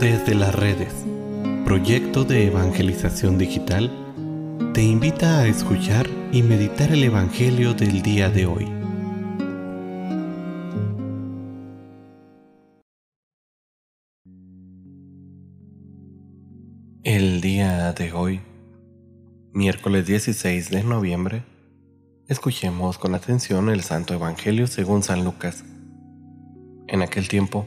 Desde las redes, proyecto de evangelización digital, te invita a escuchar y meditar el Evangelio del día de hoy. El día de hoy, miércoles 16 de noviembre, escuchemos con atención el Santo Evangelio según San Lucas. En aquel tiempo,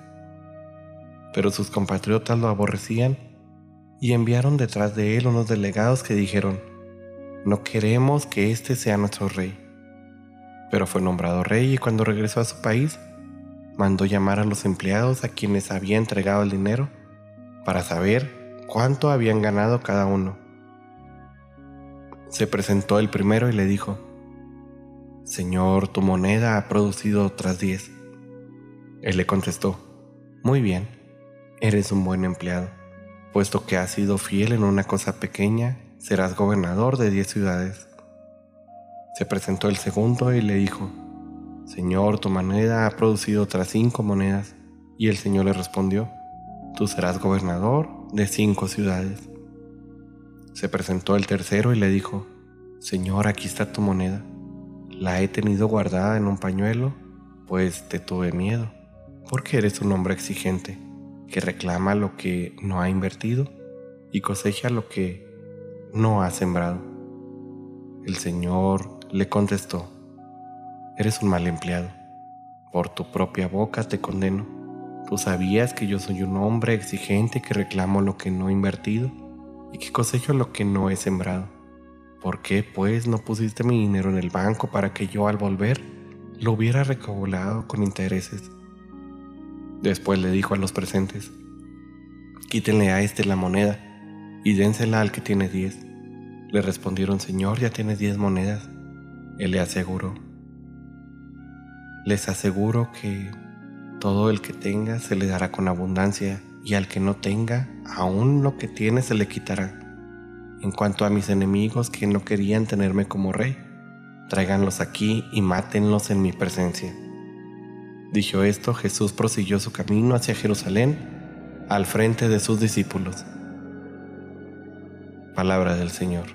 pero sus compatriotas lo aborrecían y enviaron detrás de él unos delegados que dijeron, no queremos que este sea nuestro rey. Pero fue nombrado rey y cuando regresó a su país, mandó llamar a los empleados a quienes había entregado el dinero para saber cuánto habían ganado cada uno. Se presentó el primero y le dijo, Señor, tu moneda ha producido otras diez. Él le contestó, Muy bien Eres un buen empleado, puesto que has sido fiel en una cosa pequeña, serás gobernador de diez ciudades. Se presentó el segundo y le dijo, Señor, tu moneda ha producido otras cinco monedas. Y el Señor le respondió, Tú serás gobernador de cinco ciudades. Se presentó el tercero y le dijo, Señor, aquí está tu moneda. La he tenido guardada en un pañuelo, pues te tuve miedo, porque eres un hombre exigente que reclama lo que no ha invertido y cosecha lo que no ha sembrado. El Señor le contestó, eres un mal empleado, por tu propia boca te condeno. Tú sabías que yo soy un hombre exigente que reclamo lo que no he invertido y que cosecho lo que no he sembrado. ¿Por qué, pues, no pusiste mi dinero en el banco para que yo al volver lo hubiera recaudado con intereses? Después le dijo a los presentes, quítenle a este la moneda y dénsela al que tiene diez. Le respondieron, Señor, ya tienes diez monedas. Él le aseguró, les aseguro que todo el que tenga se le dará con abundancia y al que no tenga, aún lo que tiene se le quitará. En cuanto a mis enemigos que no querían tenerme como rey, tráiganlos aquí y mátenlos en mi presencia. Dicho esto, Jesús prosiguió su camino hacia Jerusalén al frente de sus discípulos. Palabra del Señor.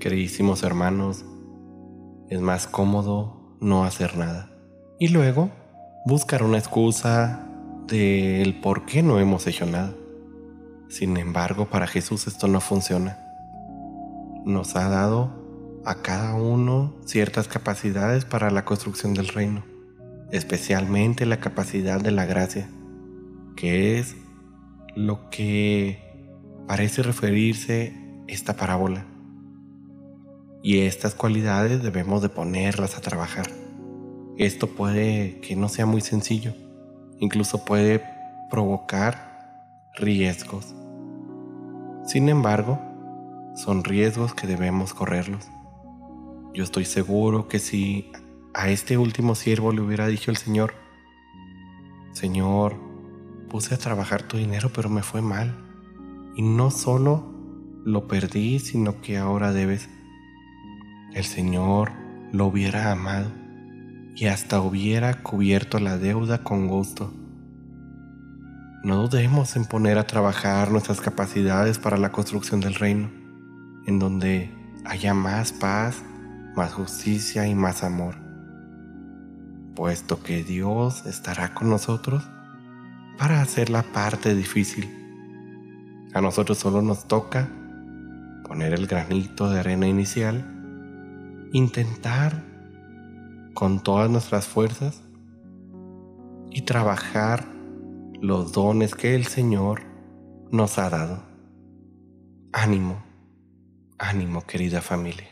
Queridísimos hermanos, es más cómodo no hacer nada y luego buscar una excusa del por qué no hemos hecho nada. Sin embargo, para Jesús esto no funciona. Nos ha dado a cada uno ciertas capacidades para la construcción del reino, especialmente la capacidad de la gracia, que es lo que parece referirse esta parábola. Y estas cualidades debemos de ponerlas a trabajar. Esto puede que no sea muy sencillo, incluso puede provocar riesgos. Sin embargo, son riesgos que debemos correrlos. Yo estoy seguro que si a este último siervo le hubiera dicho el Señor, Señor, puse a trabajar tu dinero pero me fue mal. Y no solo lo perdí, sino que ahora debes. El Señor lo hubiera amado y hasta hubiera cubierto la deuda con gusto. No dudemos en poner a trabajar nuestras capacidades para la construcción del reino, en donde haya más paz más justicia y más amor, puesto que Dios estará con nosotros para hacer la parte difícil. A nosotros solo nos toca poner el granito de arena inicial, intentar con todas nuestras fuerzas y trabajar los dones que el Señor nos ha dado. Ánimo, ánimo querida familia.